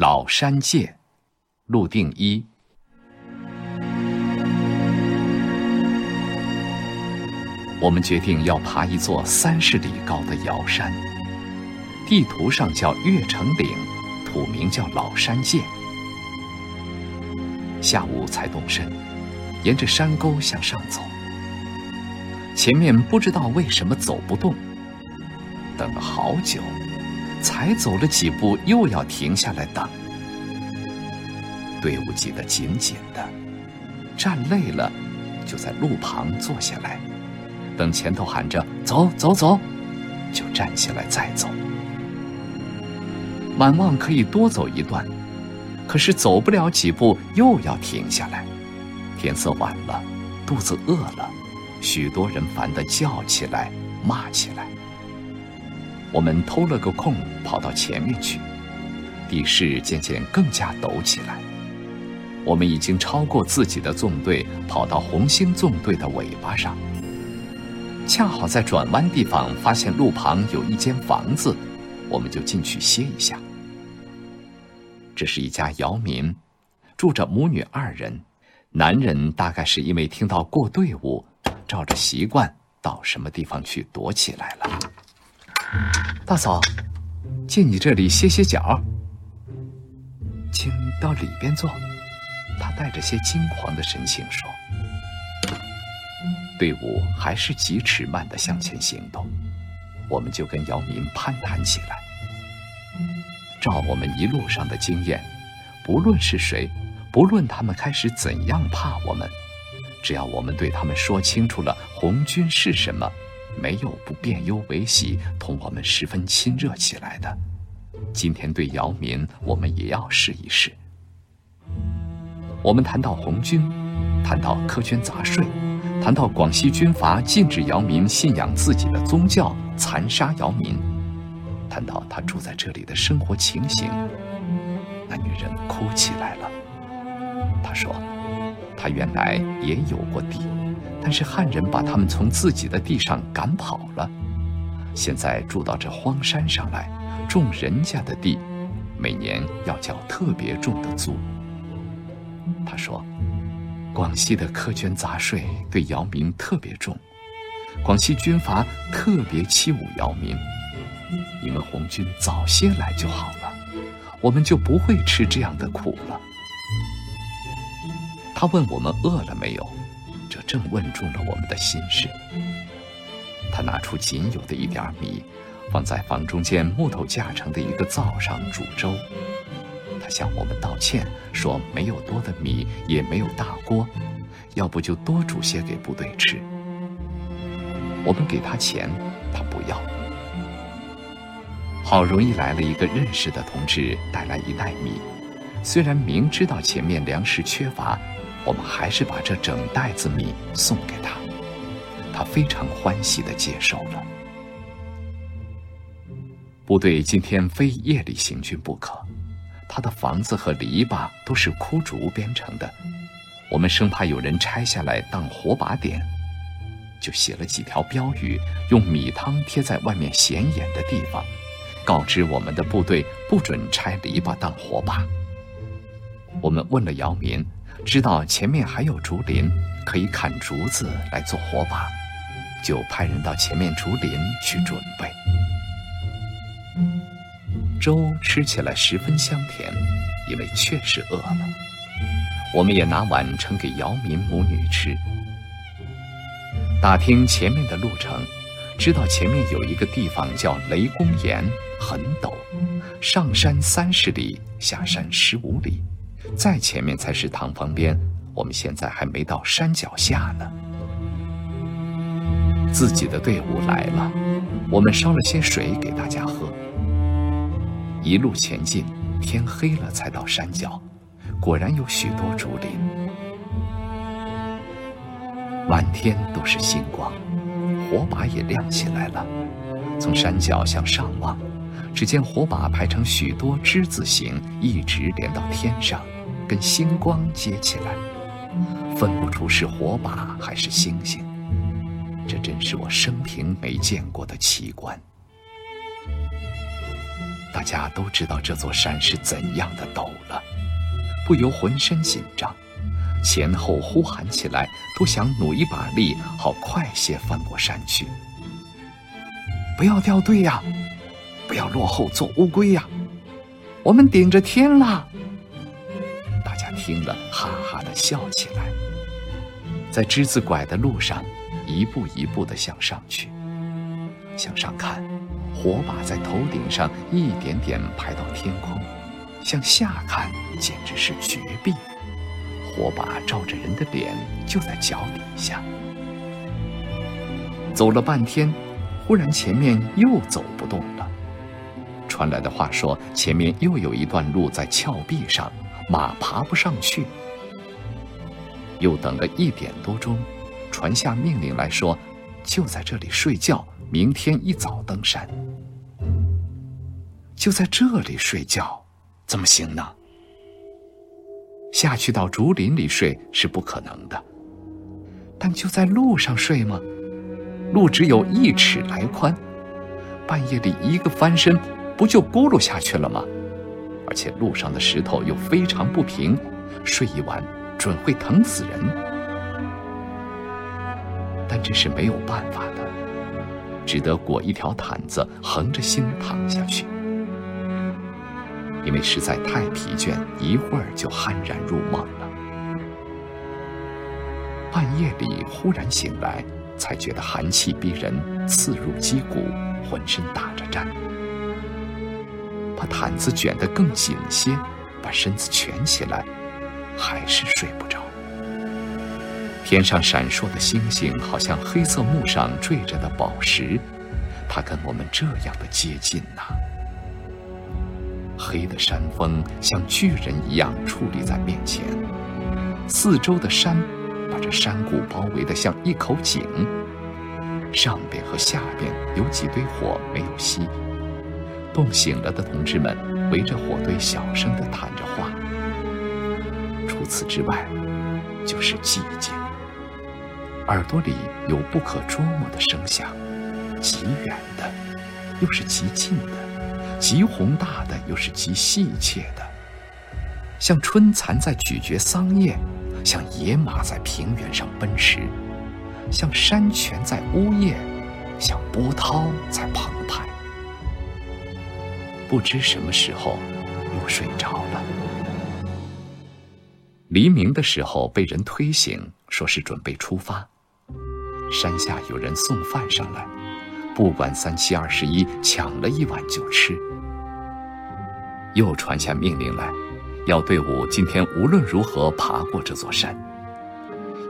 老山界，陆定一。我们决定要爬一座三十里高的瑶山，地图上叫月城岭，土名叫老山涧。下午才动身，沿着山沟向上走。前面不知道为什么走不动，等了好久，才走了几步，又要停下来等。队伍挤得紧紧的，站累了，就在路旁坐下来。等前头喊着“走走走”，就站起来再走。满望可以多走一段，可是走不了几步又要停下来。天色晚了，肚子饿了，许多人烦得叫起来、骂起来。我们偷了个空跑到前面去，地势渐渐更加陡起来。我们已经超过自己的纵队，跑到红星纵队的尾巴上。恰好在转弯地方发现路旁有一间房子，我们就进去歇一下。这是一家姚民，住着母女二人，男人大概是因为听到过队伍，照着习惯到什么地方去躲起来了。大嫂，进你这里歇歇脚，请到里边坐。他带着些惊慌的神情说。队伍还是几尺慢的向前行动，我们就跟姚民攀谈起来。照我们一路上的经验，不论是谁，不论他们开始怎样怕我们，只要我们对他们说清楚了红军是什么，没有不变忧为喜，同我们十分亲热起来的。今天对姚民，我们也要试一试。我们谈到红军，谈到苛捐杂税。谈到广西军阀禁止姚民信仰自己的宗教，残杀姚民；谈到他住在这里的生活情形，那女人哭起来了。她说：“她原来也有过地，但是汉人把他们从自己的地上赶跑了，现在住到这荒山上来，种人家的地，每年要交特别重的租。”他说。广西的苛捐杂税对姚民特别重，广西军阀特别欺侮姚民。你们红军早些来就好了，我们就不会吃这样的苦了。他问我们饿了没有，正问中了我们的心事。他拿出仅有的一点米，放在房中间木头架成的一个灶上煮粥。他向我们道歉，说没有多的米，也没有大锅，要不就多煮些给部队吃。我们给他钱，他不要。好容易来了一个认识的同志，带来一袋米，虽然明知道前面粮食缺乏，我们还是把这整袋子米送给他，他非常欢喜地接受了。部队今天非夜里行军不可。他的房子和篱笆都是枯竹编成的，我们生怕有人拆下来当火把点，就写了几条标语，用米汤贴在外面显眼的地方，告知我们的部队不准拆篱笆当火把。我们问了姚民，知道前面还有竹林，可以砍竹子来做火把，就派人到前面竹林去准备。粥吃起来十分香甜，因为确实饿了。我们也拿碗盛给姚民母女吃。打听前面的路程，知道前面有一个地方叫雷公岩，很陡，上山三十里，下山十五里，再前面才是塘旁边。我们现在还没到山脚下呢。自己的队伍来了，我们烧了些水给大家喝。一路前进，天黑了才到山脚，果然有许多竹林，满天都是星光，火把也亮起来了。从山脚向上望，只见火把排成许多之字形，一直连到天上，跟星光接起来，分不出是火把还是星星。这真是我生平没见过的奇观。大家都知道这座山是怎样的陡了，不由浑身紧张，前后呼喊起来，都想努一把力，好快些翻过山去。不要掉队呀，不要落后做乌龟呀，我们顶着天啦！听了，哈哈的笑起来，在之字拐的路上，一步一步的向上去，向上看。火把在头顶上一点点排到天空，向下看简直是绝壁。火把照着人的脸，就在脚底下。走了半天，忽然前面又走不动了。传来的话说，前面又有一段路在峭壁上，马爬不上去。又等了一点多钟，传下命令来说，就在这里睡觉，明天一早登山。就在这里睡觉，怎么行呢？下去到竹林里睡是不可能的。但就在路上睡吗？路只有一尺来宽，半夜里一个翻身，不就咕噜下去了吗？而且路上的石头又非常不平，睡一晚准会疼死人。但这是没有办法的，只得裹一条毯子，横着心躺下去。因为实在太疲倦，一会儿就酣然入梦了。半夜里忽然醒来，才觉得寒气逼人，刺入肌骨，浑身打着颤。把毯子卷得更紧些，把身子蜷起来，还是睡不着。天上闪烁的星星，好像黑色幕上坠着的宝石，它跟我们这样的接近呐。黑的山峰像巨人一样矗立在面前，四周的山把这山谷包围得像一口井。上边和下边有几堆火没有熄，冻醒了的同志们围着火堆小声地谈着话。除此之外，就是寂静。耳朵里有不可捉摸的声响，极远的，又是极近的。极宏大的，又是极细切的，像春蚕在咀嚼桑叶，像野马在平原上奔驰，像山泉在呜咽，像波涛在澎湃。不知什么时候又睡着了。黎明的时候被人推醒，说是准备出发。山下有人送饭上来。不管三七二十一，抢了一碗就吃。又传下命令来，要队伍今天无论如何爬过这座山，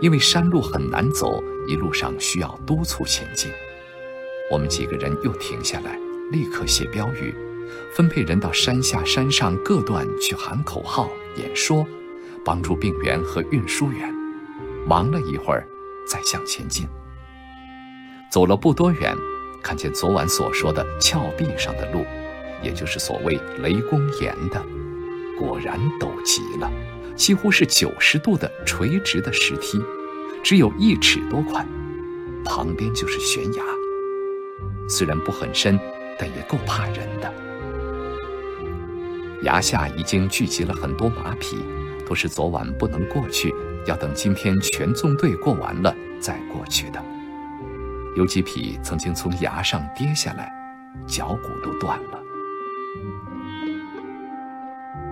因为山路很难走，一路上需要督促前进。我们几个人又停下来，立刻写标语，分配人到山下、山上各段去喊口号、演说，帮助病员和运输员。忙了一会儿，再向前进。走了不多远。看见昨晚所说的峭壁上的路，也就是所谓雷公岩的，果然陡极了，几乎是九十度的垂直的石梯，只有一尺多宽，旁边就是悬崖。虽然不很深，但也够怕人的。崖下已经聚集了很多马匹，都是昨晚不能过去，要等今天全纵队过完了再过去的。有几匹曾经从崖上跌下来，脚骨都断了。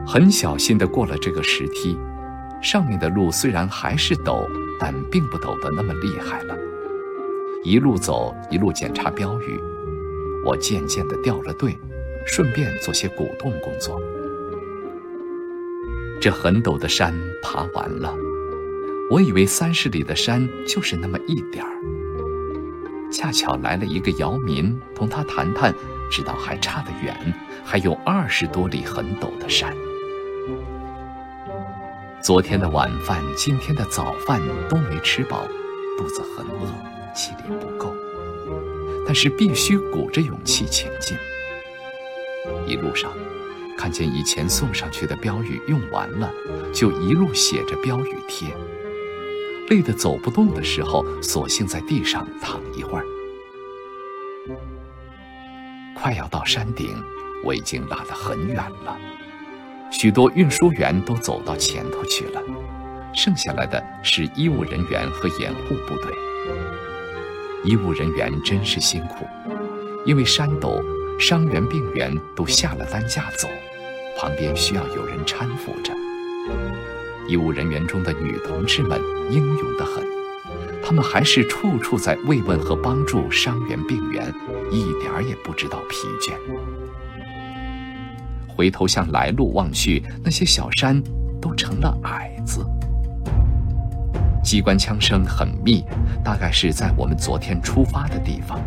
很小心地过了这个石梯，上面的路虽然还是陡，但并不陡得那么厉害了。一路走，一路检查标语，我渐渐地掉了队，顺便做些鼓动工作。这很陡的山爬完了，我以为三十里的山就是那么一点儿。恰巧来了一个姚民，同他谈谈，知道还差得远，还有二十多里很陡的山。昨天的晚饭，今天的早饭都没吃饱，肚子很饿，气力不够，但是必须鼓着勇气前进。一路上，看见以前送上去的标语用完了，就一路写着标语贴。累得走不动的时候，索性在地上躺一会儿。快要到山顶，我已经拉得很远了，许多运输员都走到前头去了，剩下来的是医务人员和掩护部队。医务人员真是辛苦，因为山陡，伤员病员都下了担架走，旁边需要有人搀扶着。医务人员中的女同志们英勇得很，她们还是处处在慰问和帮助伤员病员，一点儿也不知道疲倦。回头向来路望去，那些小山都成了矮子。机关枪声很密，大概是在我们昨天出发的地方。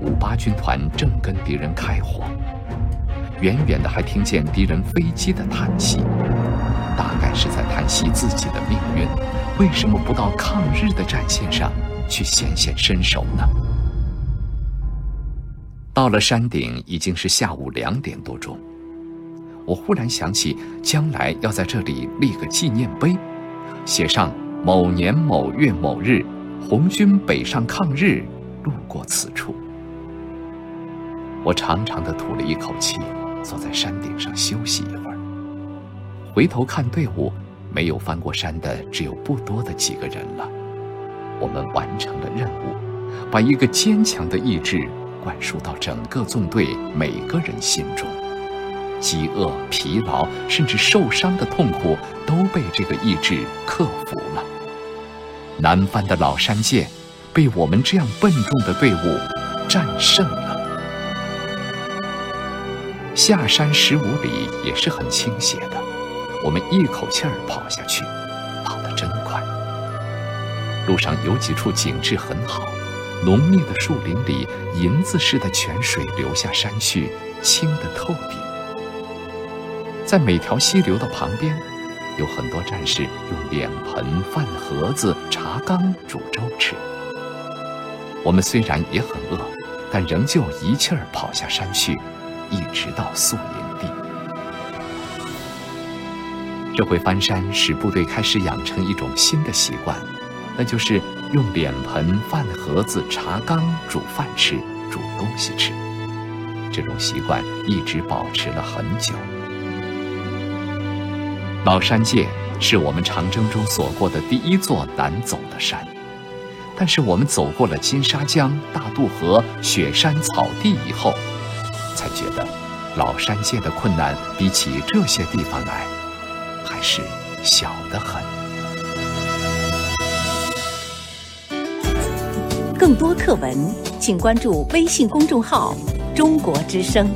五八军团正跟敌人开火，远远的还听见敌人飞机的叹息，大概是在叹息自己的命运，为什么不到抗日的战线上去显显身手呢？到了山顶，已经是下午两点多钟。我忽然想起，将来要在这里立个纪念碑，写上。某年某月某日，红军北上抗日，路过此处。我长长的吐了一口气，坐在山顶上休息一会儿。回头看队伍，没有翻过山的只有不多的几个人了。我们完成了任务，把一个坚强的意志灌输到整个纵队每个人心中。饥饿、疲劳，甚至受伤的痛苦，都被这个意志克服了。南翻的老山涧，被我们这样笨重的队伍战胜了。下山十五里也是很倾斜的，我们一口气儿跑下去，跑得真快。路上有几处景致很好，浓密的树林里，银子似的泉水流下山去，清得透底。在每条溪流的旁边。有很多战士用脸盆、饭盒子、茶缸煮粥吃。我们虽然也很饿，但仍旧一气儿跑下山去，一直到宿营地。这回翻山使部队开始养成一种新的习惯，那就是用脸盆、饭盒子、茶缸煮饭吃、煮东西吃。这种习惯一直保持了很久。老山涧是我们长征中所过的第一座难走的山，但是我们走过了金沙江、大渡河、雪山草地以后，才觉得老山涧的困难比起这些地方来，还是小得很。更多课文，请关注微信公众号“中国之声”。